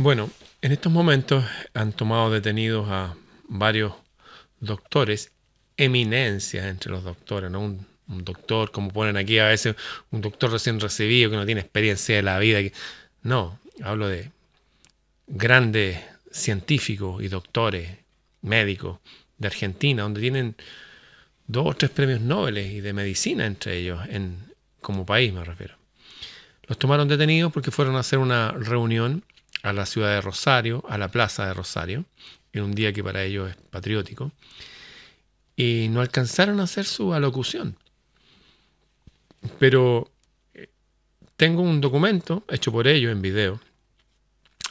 Bueno, en estos momentos han tomado detenidos a varios doctores, eminencias entre los doctores, ¿no? Un, doctor, como ponen aquí a veces, un doctor recién recibido que no tiene experiencia de la vida. No, hablo de grandes científicos y doctores, médicos de Argentina, donde tienen dos o tres premios Nobel y de medicina entre ellos, en, como país me refiero. Los tomaron detenidos porque fueron a hacer una reunión a la ciudad de Rosario, a la plaza de Rosario, en un día que para ellos es patriótico, y no alcanzaron a hacer su alocución. Pero eh, tengo un documento hecho por ellos en video,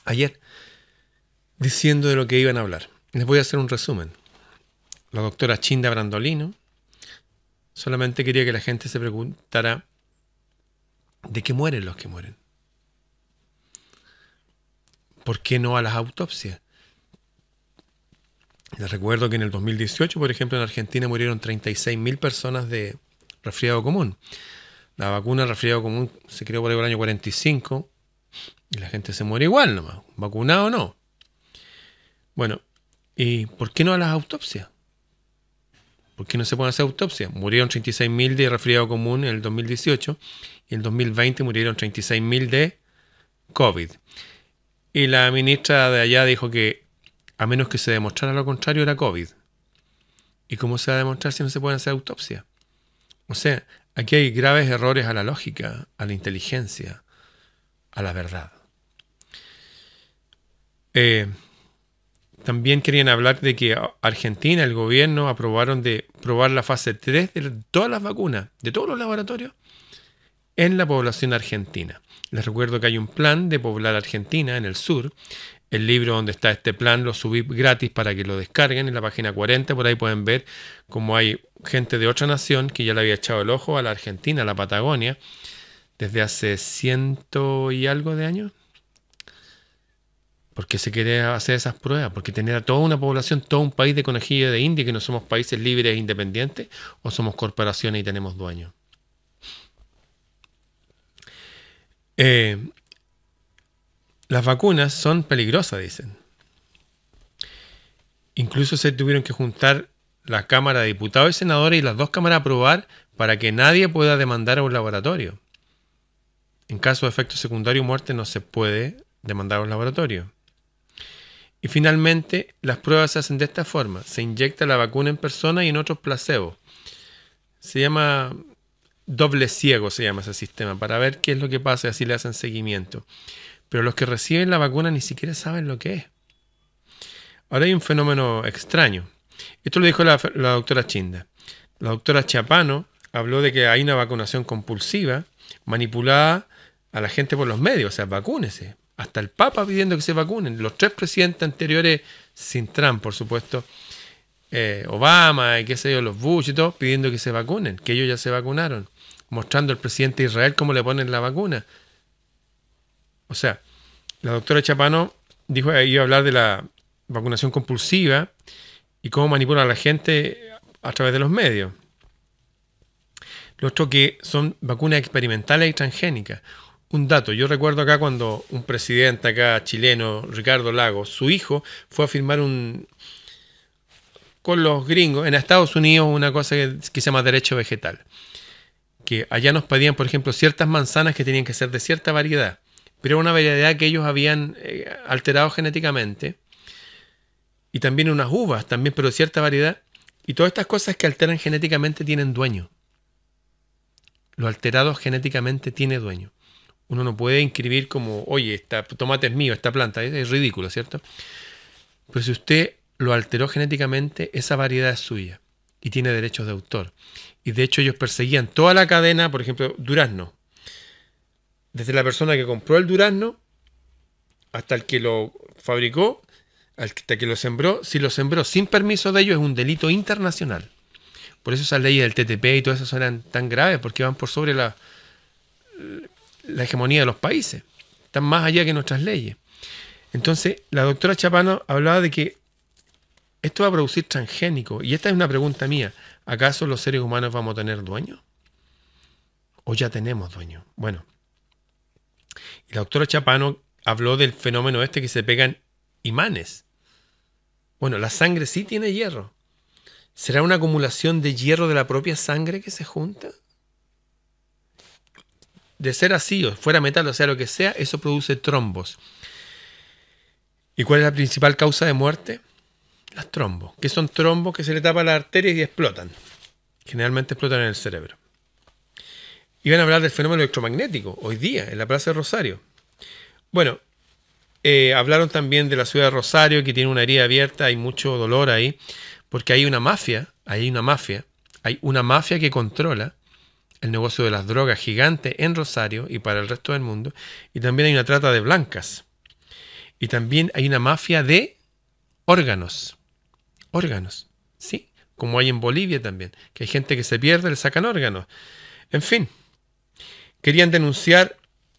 ayer, diciendo de lo que iban a hablar. Les voy a hacer un resumen. La doctora Chinda Brandolino solamente quería que la gente se preguntara de qué mueren los que mueren. ¿Por qué no a las autopsias? Les recuerdo que en el 2018, por ejemplo, en Argentina murieron 36.000 personas de resfriado común. La vacuna resfriado común se creó por el año 45 y la gente se muere igual nomás, vacunado o no. Bueno, ¿y por qué no a las autopsias? ¿Por qué no se pueden hacer autopsias? Murieron 36.000 de resfriado común en el 2018 y en el 2020 murieron 36.000 de COVID. Y la ministra de allá dijo que a menos que se demostrara lo contrario era COVID. ¿Y cómo se va a demostrar si no se pueden hacer autopsias? O sea, aquí hay graves errores a la lógica, a la inteligencia, a la verdad. Eh, también querían hablar de que Argentina, el gobierno, aprobaron de probar la fase 3 de todas las vacunas, de todos los laboratorios, en la población argentina. Les recuerdo que hay un plan de poblar Argentina en el sur. El libro donde está este plan lo subí gratis para que lo descarguen en la página 40. Por ahí pueden ver cómo hay gente de otra nación que ya le había echado el ojo a la Argentina, a la Patagonia, desde hace ciento y algo de años. Porque se quiere hacer esas pruebas, porque tener a toda una población, todo un país de conejillo de India, que no somos países libres e independientes, o somos corporaciones y tenemos dueños. Eh, las vacunas son peligrosas, dicen. Incluso se tuvieron que juntar la Cámara de Diputados y Senadores y las dos cámaras a aprobar para que nadie pueda demandar a un laboratorio. En caso de efecto secundario o muerte no se puede demandar a un laboratorio. Y finalmente, las pruebas se hacen de esta forma. Se inyecta la vacuna en persona y en otros placebos. Se llama doble ciego se llama ese sistema, para ver qué es lo que pasa y así le hacen seguimiento. Pero los que reciben la vacuna ni siquiera saben lo que es. Ahora hay un fenómeno extraño. Esto lo dijo la, doctora Chinda. La doctora Chapano habló de que hay una vacunación compulsiva, manipulada a la gente por los medios, o sea, vacúnese. Hasta el Papa pidiendo que se vacunen. Los tres presidentes anteriores, sin Trump, por supuesto, eh, Obama y qué sé yo, los Bush y todo, pidiendo que se vacunen, que ellos ya se vacunaron mostrando al presidente de Israel cómo le ponen la vacuna. O sea, la doctora Chapano dijo iba a hablar de la vacunación compulsiva y cómo manipula a la gente a través de los medios. Lo otro que son vacunas experimentales y transgénicas. Un dato, yo recuerdo acá cuando un presidente acá chileno, Ricardo Lagos, su hijo fue a firmar un con los gringos en Estados Unidos una cosa que se llama derecho vegetal que allá nos pedían, por ejemplo, ciertas manzanas que tenían que ser de cierta variedad, pero era una variedad que ellos habían eh, alterado genéticamente, y también unas uvas, también, pero de cierta variedad, y todas estas cosas que alteran genéticamente tienen dueño. Lo alterado genéticamente tiene dueño. Uno no puede inscribir como, oye, esta tomate es mío, esta planta, es ridículo, ¿cierto? Pero si usted lo alteró genéticamente, esa variedad es suya y tiene derechos de autor. Y de hecho ellos perseguían toda la cadena, por ejemplo, durazno. Desde la persona que compró el durazno hasta el que lo fabricó, hasta que lo sembró. Si lo sembró sin permiso de ellos es un delito internacional. Por eso esas leyes del TTP y todas esas eran tan graves, porque van por sobre la, la hegemonía de los países. Están más allá que nuestras leyes. Entonces, la doctora Chapano hablaba de que esto va a producir transgénico. Y esta es una pregunta mía. ¿Acaso los seres humanos vamos a tener dueño? ¿O ya tenemos dueño? Bueno, la doctora Chapano habló del fenómeno este que se pegan imanes. Bueno, la sangre sí tiene hierro. ¿Será una acumulación de hierro de la propia sangre que se junta? De ser así, o fuera metal, o sea lo que sea, eso produce trombos. ¿Y cuál es la principal causa de muerte? Las trombos, que son trombos que se le tapan las arterias y explotan. Generalmente explotan en el cerebro. Iban a hablar del fenómeno electromagnético hoy día en la Plaza de Rosario. Bueno, eh, hablaron también de la ciudad de Rosario, que tiene una herida abierta, hay mucho dolor ahí, porque hay una mafia, hay una mafia, hay una mafia que controla el negocio de las drogas gigante en Rosario y para el resto del mundo, y también hay una trata de blancas, y también hay una mafia de órganos, órganos, ¿sí? Como hay en Bolivia también, que hay gente que se pierde, le sacan órganos. En fin, querían denunciar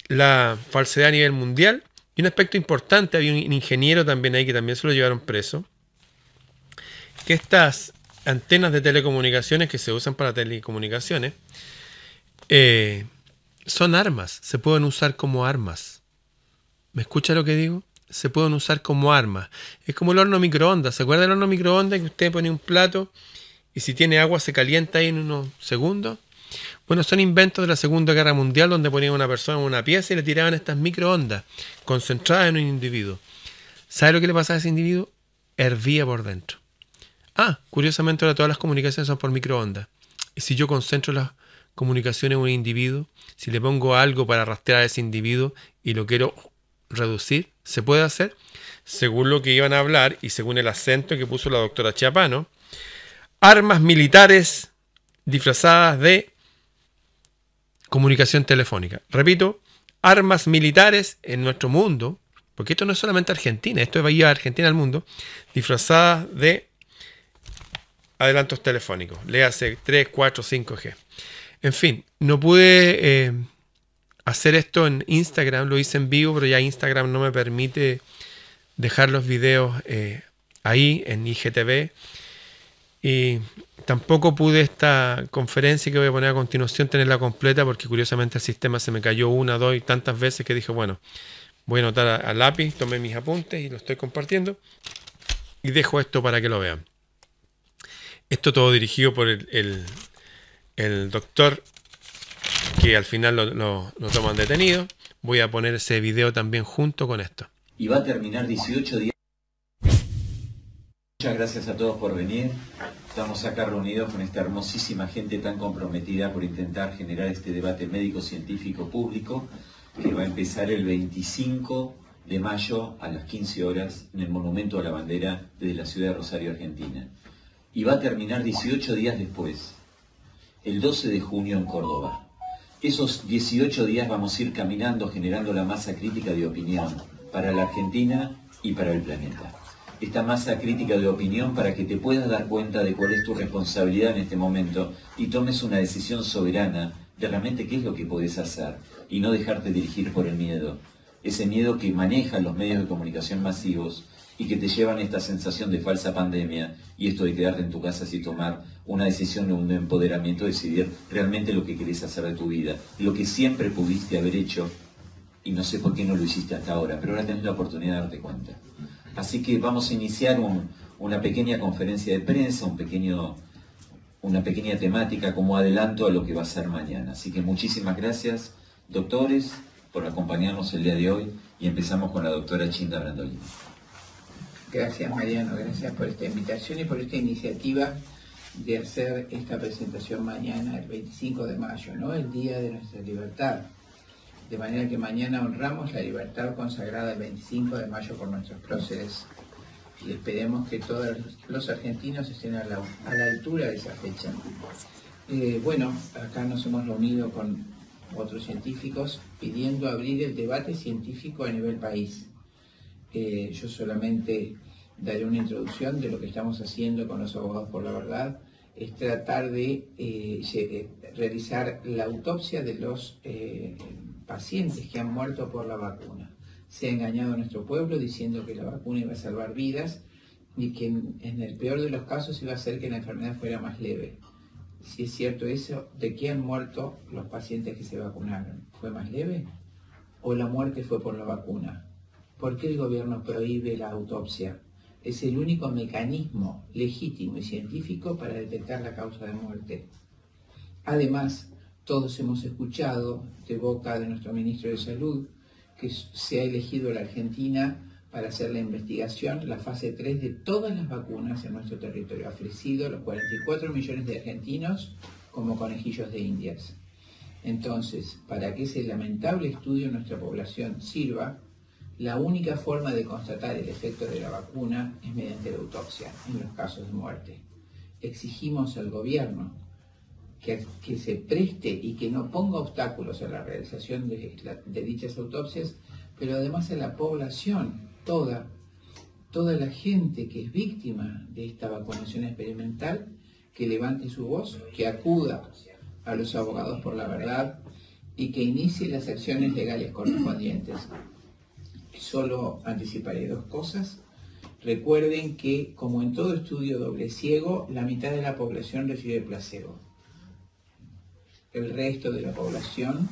la falsedad a nivel mundial. Y un aspecto importante, había un ingeniero también ahí que también se lo llevaron preso, que estas antenas de telecomunicaciones que se usan para telecomunicaciones eh, son armas, se pueden usar como armas. ¿Me escucha lo que digo? Se pueden usar como armas. Es como el horno microondas. ¿Se acuerda del horno microondas que usted pone un plato y si tiene agua se calienta ahí en unos segundos? Bueno, son inventos de la Segunda Guerra Mundial donde ponían a una persona en una pieza y le tiraban estas microondas concentradas en un individuo. ¿Sabe lo que le pasa a ese individuo? Hervía por dentro. Ah, curiosamente ahora todas las comunicaciones son por microondas. Y si yo concentro las comunicaciones en un individuo, si le pongo algo para rastrear a ese individuo y lo quiero reducir, ¿se puede hacer? Según lo que iban a hablar y según el acento que puso la doctora Chiapano, armas militares disfrazadas de comunicación telefónica. Repito, armas militares en nuestro mundo, porque esto no es solamente Argentina, esto va a Argentina al mundo, disfrazadas de adelantos telefónicos. Le hace 3, 4, 5G. En fin, no pude eh, hacer esto en Instagram, lo hice en vivo, pero ya Instagram no me permite dejar los videos eh, ahí en IGTV. Y Tampoco pude esta conferencia que voy a poner a continuación tenerla completa porque curiosamente el sistema se me cayó una, dos y tantas veces que dije, bueno, voy a anotar al lápiz, tomé mis apuntes y lo estoy compartiendo y dejo esto para que lo vean. Esto todo dirigido por el, doctor que al final lo, toman detenido. Voy a poner ese video también junto con esto. Y va a terminar 18 días. Muchas gracias a todos por venir. Estamos acá reunidos con esta hermosísima gente tan comprometida por intentar generar este debate médico-científico público que va a empezar el 25 de mayo a las 15 horas en el Monumento a la Bandera desde la ciudad de Rosario, Argentina. Y va a terminar 18 días después, el 12 de junio en Córdoba. Esos 18 días vamos a ir caminando generando la masa crítica de opinión para la Argentina y para el planeta esta masa crítica de opinión para que te puedas dar cuenta de cuál es tu responsabilidad en este momento y tomes una decisión soberana de realmente qué es lo que puedes hacer y no dejarte dirigir por el miedo. Ese miedo que manejan los medios de comunicación masivos y que te llevan esta sensación de falsa pandemia y esto de quedarte en tu casa sin tomar una decisión, un empoderamiento, decidir realmente lo que querés hacer de tu vida, lo que siempre pudiste haber hecho y no sé por qué no lo hiciste hasta ahora, pero ahora tenés la oportunidad de darte cuenta. Así que vamos a iniciar una pequeña conferencia de prensa, una pequeña temática como adelanto a lo que va a ser mañana. Así que muchísimas gracias, doctores, por acompañarnos el día de hoy y empezamos con la doctora Chinda Brandolini. Gracias Mariano, gracias por esta invitación y por esta iniciativa de hacer esta presentación mañana, el 25 de mayo, ¿no? el Día de nuestra Libertad de manera que mañana honramos la libertad consagrada el 25 de mayo por nuestros próceres y esperemos que todos los argentinos estén a la, altura de esa fecha. Eh, bueno, acá nos hemos reunido con otros científicos pidiendo abrir el debate científico a nivel país. Eh, yo solamente daré una introducción de lo que estamos haciendo con los abogados por la verdad, es tratar de eh, realizar la autopsia de los pacientes que han muerto por la vacuna. Se ha engañado a nuestro pueblo diciendo que la vacuna iba a salvar vidas y que en, el peor de los casos iba a hacer que la enfermedad fuera más leve. Si es cierto eso, ¿de qué han muerto los pacientes que se vacunaron? ¿Fue más leve? ¿O la muerte fue por la vacuna? ¿Por qué el gobierno prohíbe la autopsia? Es el único mecanismo legítimo y científico para detectar la causa de muerte. Además, todos hemos escuchado de boca de nuestro ministro de Salud que se ha elegido la Argentina para hacer la investigación, la fase 3 de todas las vacunas en nuestro territorio, ha ofrecido a los 44 millones de argentinos como conejillos de indias. Entonces, para que ese lamentable estudio en nuestra población sirva, la única forma de constatar el efecto de la vacuna es mediante la autopsia en los casos de muerte. Exigimos al gobierno que, se preste y que no ponga obstáculos a la realización de, de dichas autopsias, pero además a la población toda, toda la gente que es víctima de esta vacunación experimental, que levante su voz, que acuda a los abogados por la verdad y que inicie las acciones legales correspondientes. Solo anticiparé dos cosas. Recuerden que, como en todo estudio doble ciego, la mitad de la población recibe placebo. El resto de la población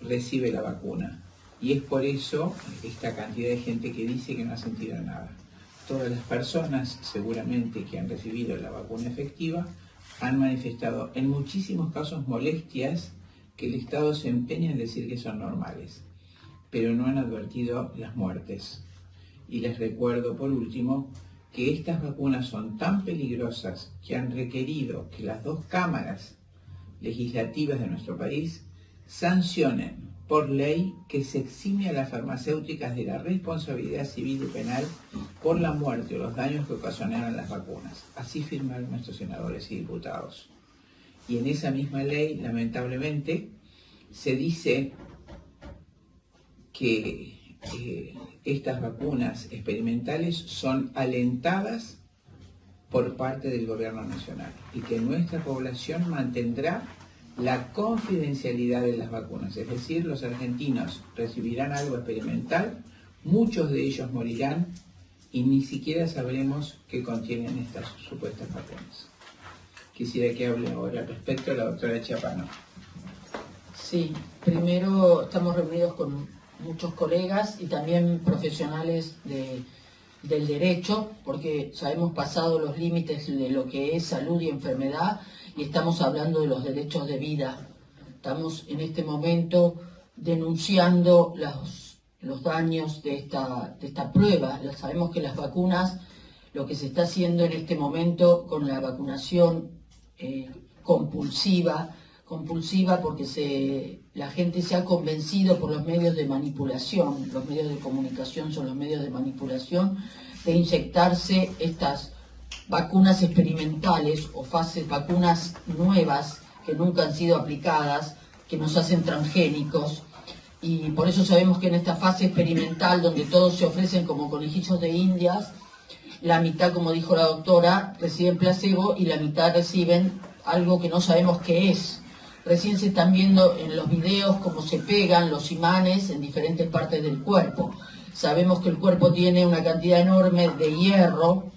recibe la vacuna. Y es por eso esta cantidad de gente que dice que no ha sentido nada. Todas las personas seguramente que han recibido la vacuna efectiva han manifestado en muchísimos casos molestias que el Estado se empeña en decir que son normales, pero no han advertido las muertes. Y les recuerdo por último que estas vacunas son tan peligrosas que han requerido que las dos cámaras legislativas de nuestro país sancionen por ley que se exime a las farmacéuticas de la responsabilidad civil y penal por la muerte o los daños que ocasionaron las vacunas. Así firmaron nuestros senadores y diputados. Y en esa misma ley, lamentablemente, se dice que eh, estas vacunas experimentales son alentadas por parte del gobierno nacional y que nuestra población mantendrá la confidencialidad de las vacunas, es decir, los argentinos recibirán algo experimental, muchos de ellos morirán y ni siquiera sabremos qué contienen estas supuestas vacunas. Quisiera que hable ahora respecto a la doctora Chiapano. Sí, primero estamos reunidos con muchos colegas y también profesionales del derecho, porque ya hemos pasado los límites de lo que es salud y enfermedad y estamos hablando de los derechos de vida. Estamos en este momento denunciando los, los daños de esta, de esta prueba. Sabemos que las vacunas, lo que se está haciendo en este momento con la vacunación eh, compulsiva, compulsiva porque se, la gente se ha convencido por los medios de manipulación, los medios de comunicación son los medios de manipulación, de inyectarse estas vacunas experimentales o fases, vacunas nuevas que nunca han sido aplicadas, que nos hacen transgénicos. Y por eso sabemos que en esta fase experimental, donde todos se ofrecen como conejillos de indias, la mitad, como dijo la doctora, reciben placebo y la mitad reciben algo que no sabemos qué es. Recién se están viendo en los videos cómo se pegan los imanes en diferentes partes del cuerpo. Sabemos que el cuerpo tiene una cantidad enorme de hierro,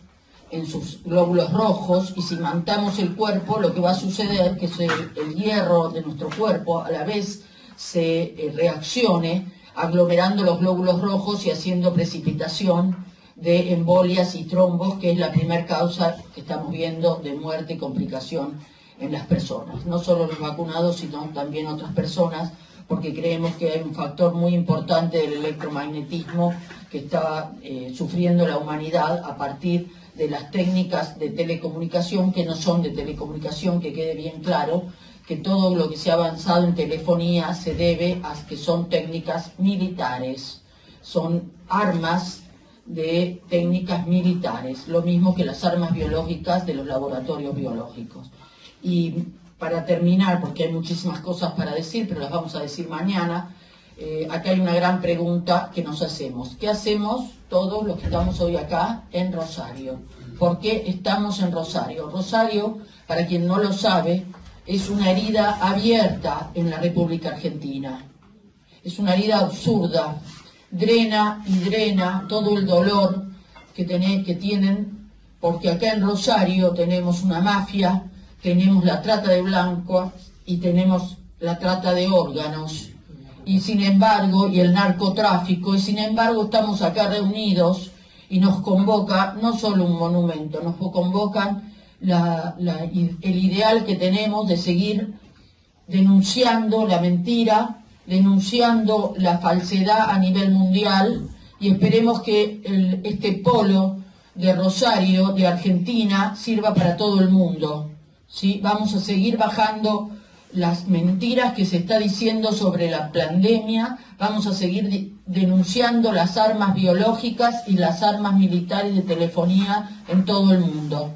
en sus glóbulos rojos y si mantamos el cuerpo, lo que va a suceder es que el hierro de nuestro cuerpo a la vez se eh, reaccione aglomerando los glóbulos rojos y haciendo precipitación de embolias y trombos, que es la primera causa que estamos viendo de muerte y complicación en las personas. No solo los vacunados, sino también otras personas, porque creemos que hay un factor muy importante del electromagnetismo que está eh, sufriendo la humanidad a partir de las técnicas de telecomunicación que no son de telecomunicación, que quede bien claro, que todo lo que se ha avanzado en telefonía se debe a que son técnicas militares, son armas de técnicas militares, lo mismo que las armas biológicas de los laboratorios biológicos. Y para terminar, porque hay muchísimas cosas para decir, pero las vamos a decir mañana, eh, acá hay una gran pregunta que nos hacemos. ¿Qué hacemos todos los que estamos hoy acá en Rosario? ¿Por qué estamos en Rosario? Rosario, para quien no lo sabe, es una herida abierta en la República Argentina. Es una herida absurda. Drena y drena todo el dolor que, que tienen, porque acá en Rosario tenemos una mafia, tenemos la trata de blancos y tenemos la trata de órganos. Y sin embargo, y el narcotráfico, y sin embargo estamos acá reunidos y nos convoca no solo un monumento, nos convocan el ideal que tenemos de seguir denunciando la mentira, denunciando la falsedad a nivel mundial y esperemos que este polo de Rosario, de Argentina, sirva para todo el mundo. ¿sí? Vamos a seguir bajando las mentiras que se está diciendo sobre la pandemia, vamos a seguir denunciando las armas biológicas y las armas militares de telefonía en todo el mundo.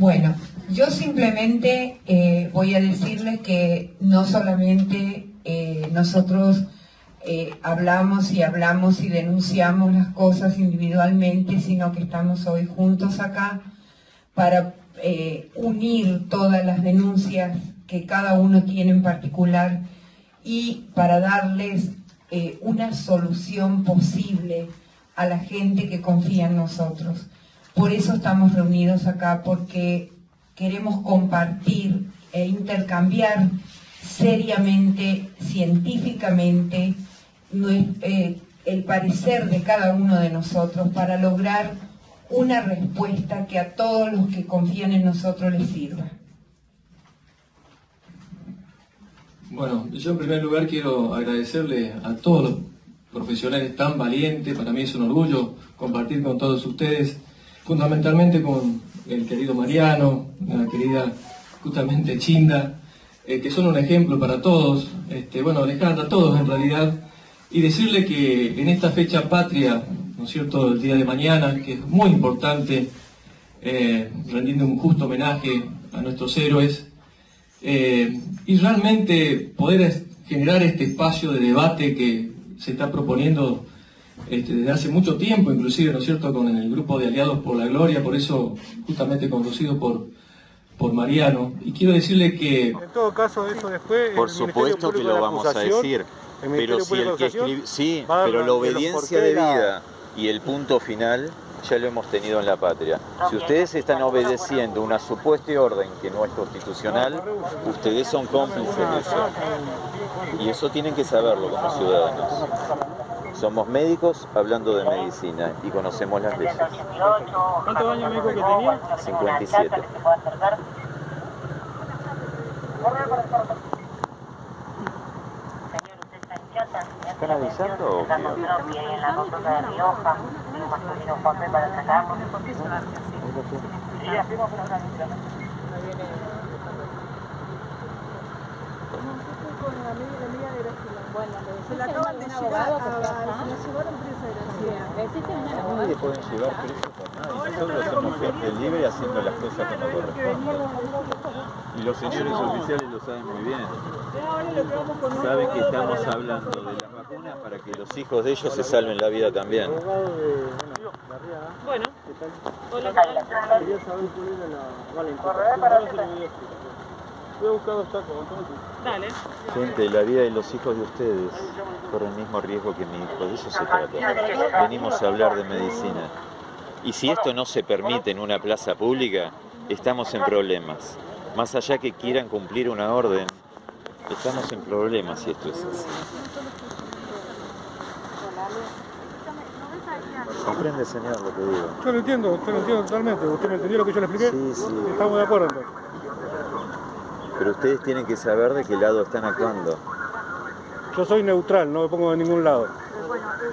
Bueno, yo simplemente eh, voy a decirles que no solamente eh, nosotros eh, hablamos y hablamos y denunciamos las cosas individualmente, sino que estamos hoy juntos acá para unir todas las denuncias que cada uno tiene en particular y para darles una solución posible a la gente que confía en nosotros. Por eso estamos reunidos acá, porque queremos compartir e intercambiar seriamente, científicamente, eh, el parecer de cada uno de nosotros para lograr una respuesta que a todos los que confían en nosotros les sirva. Bueno, yo en primer lugar quiero agradecerle a todos los profesionales tan valientes, para mí es un orgullo compartir con todos ustedes, fundamentalmente con el querido Mariano, la querida justamente Chinda, eh, que son un ejemplo para todos, este, bueno, Alejandra, todos en realidad, y decirle que en esta fecha patria, ¿no es cierto?, el día de mañana, que es muy importante, eh, rendiendo un justo homenaje a nuestros héroes, eh, y realmente poder generar este espacio de debate que se está proponiendo este, desde hace mucho tiempo, inclusive, ¿no es cierto?, con el grupo de Aliados por la Gloria, por eso justamente conducido por, por Mariano. Y quiero decirle que... En todo caso, eso después... Por supuesto que lo vamos a decir, pero si el que escribe... Sí, pero la obediencia de vida y el punto final ya lo hemos tenido en la patria. Si ustedes están obedeciendo una supuesta orden que no es constitucional, ustedes son cómplices de eso. Y eso tienen que saberlo como ciudadanos. Somos médicos hablando de medicina y conocemos las leyes. ¿Cuántos años médico que tenía? 57. ¿Están avisando o qué? Hacemos una con la de Graciela. Bueno, se la acaban de llevar a, se la llevaron presa de Graciela. No le pueden llevar preso por nada. Nosotros somos gente libre haciendo las cosas como corresponden. Y los señores oficiales lo saben muy bien. Saben que estamos hablando de las vacunas para que los hijos de ellos se salven la vida también. Bueno, hola. Quería saber cuál era la... Vale, Dale. Gente, la vida de los hijos de ustedes corre el mismo riesgo que mi hijo, de eso se trata. Venimos a hablar de medicina. Y si esto no se permite en una plaza pública, estamos en problemas. Más allá que quieran cumplir una orden, estamos en problemas si esto es así. ¿Comprende, señor, lo que digo? Yo lo entiendo, usted lo entiendo totalmente. ¿Usted me entendió lo que yo le expliqué? Sí, sí. Estamos de acuerdo entonces. Pero ustedes tienen que saber de qué lado están actuando. Yo soy neutral, no me pongo de ningún lado.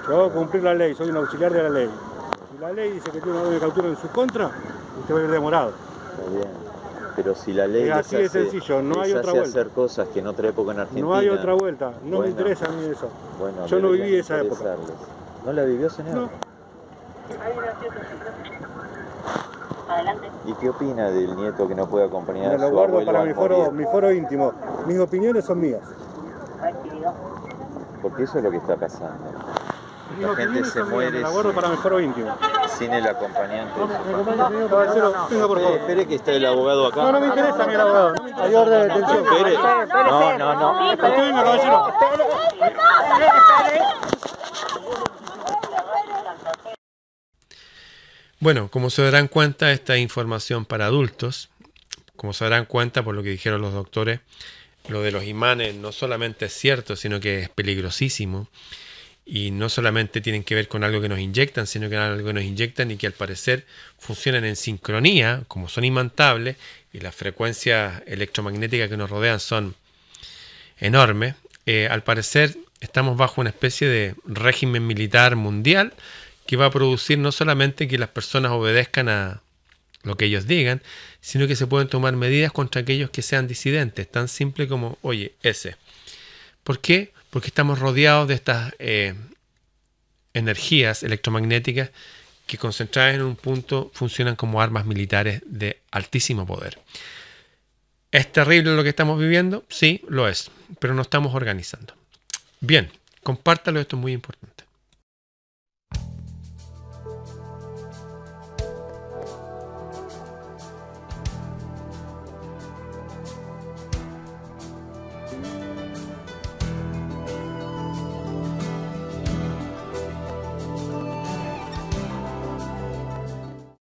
Yo hago cumplir la ley, soy un auxiliar de la ley. Si la ley dice que tiene una orden de captura en su contra, usted va a ir demorado. Está bien. Pero si la ley es así de sencillo, no hay otra vuelta. hacer cosas que en otra época en Argentina. No hay otra vuelta, no me interesa a mí eso. Bueno, Yo no viví esa época. ¿No la vivió, señor? No. ¿Y qué opina del nieto que no puede acompañar a su lo guardo para mi foro, mi foro íntimo. Mis opiniones son mías. Porque eso es lo que está pasando. La gente se muere la guardo para mi foro íntimo. sin el acompañante. Venga, por favor. Espere que está el abogado acá. No, no me interesa a mí el abogado. Hay orden de detención. Espere. No, no, no. Venga, caballero. Bueno, como se darán cuenta, esta información para adultos. Como se darán cuenta por lo que dijeron los doctores, lo de los imanes no solamente es cierto, sino que es peligrosísimo. Y no solamente tienen que ver con algo que nos inyectan, sino que algo que nos inyectan y que al parecer funcionan en sincronía, como son imantables, y las frecuencias electromagnéticas que nos rodean son enormes. Eh, al parecer estamos bajo una especie de régimen militar mundial que va a producir no solamente que las personas obedezcan a lo que ellos digan, sino que se pueden tomar medidas contra aquellos que sean disidentes, tan simple como, oye, ese. ¿Por qué? porque estamos rodeados de estas eh, energías electromagnéticas que concentradas en un punto funcionan como armas militares de altísimo poder. ¿Es terrible lo que estamos viviendo? Sí, lo es, pero no estamos organizando. Bien, compártalo, esto es muy importante.